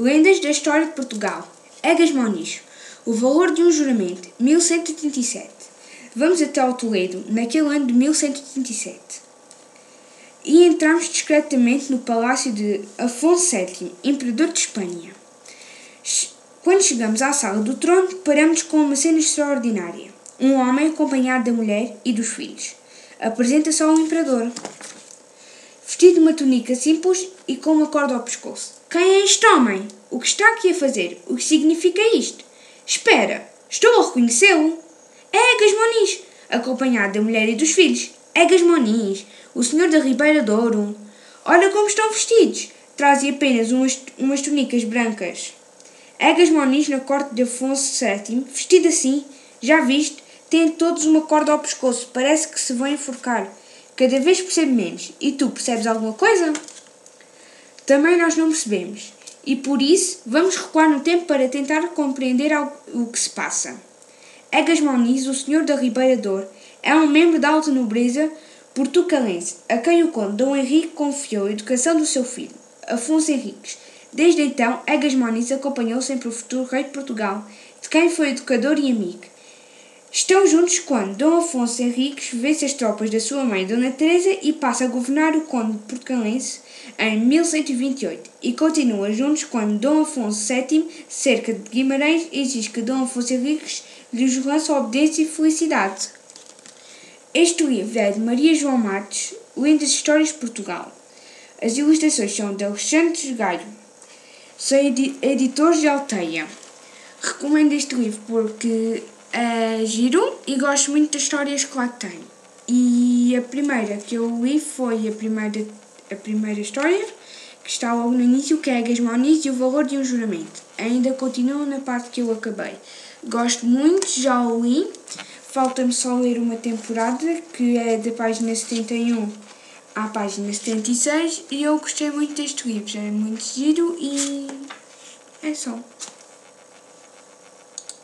Lendas da História de Portugal. Egas Moniz. O valor de um juramento. 1187. Vamos até ao Toledo, naquele ano de 1187. E entramos discretamente no palácio de Afonso VII, Imperador de Espanha. Quando chegamos à sala do trono, paramos com uma cena extraordinária. Um homem acompanhado da mulher e dos filhos. Apresenta-se ao Imperador vestido de uma túnica simples e com uma corda ao pescoço. Quem é este homem? O que está aqui a fazer? O que significa isto? Espera, estou a reconhecê-lo. É Egas Moniz, acompanhado da mulher e dos filhos. Egas Moniz, o senhor da Ribeira de Ouro. Olha como estão vestidos. Trazem apenas umas, umas túnicas brancas. Egas Moniz na corte de Afonso VII, vestido assim, já viste, têm todos uma corda ao pescoço, parece que se vão enforcar. Cada vez percebo menos. E tu percebes alguma coisa? Também nós não percebemos. E por isso vamos recuar no tempo para tentar compreender o que se passa. Egas Moniz, o senhor da Ribeira Dor, é um membro da alta nobreza portucalense, a quem o conde Dom Henrique confiou a educação do seu filho, Afonso Henriques. Desde então, Egas Moniz acompanhou sempre o futuro rei de Portugal, de quem foi educador e amigo. Estão juntos quando Dom Afonso Henriques vence as tropas da sua mãe Dona Teresa e passa a governar o conde portucalense em 1128 e continua juntos quando Dom Afonso VII, cerca de Guimarães, exige que Dom Afonso Henriques lhes lança obediência e felicidade. Este livro é de Maria João Marques, Lendas Histórias de Portugal. As ilustrações são de Alexandre Galho. São editores de Alteia. Recomendo este livro porque é giro e gosto muito das histórias que lá tem. E a primeira que eu li foi a primeira, a primeira história, que está logo no início, que é a Gasmoniz e o valor de um juramento. Ainda continuo na parte que eu acabei. Gosto muito, já o li. Falta-me só ler uma temporada, que é da página 71 à página 76, e eu gostei muito deste livro. É muito giro e é só.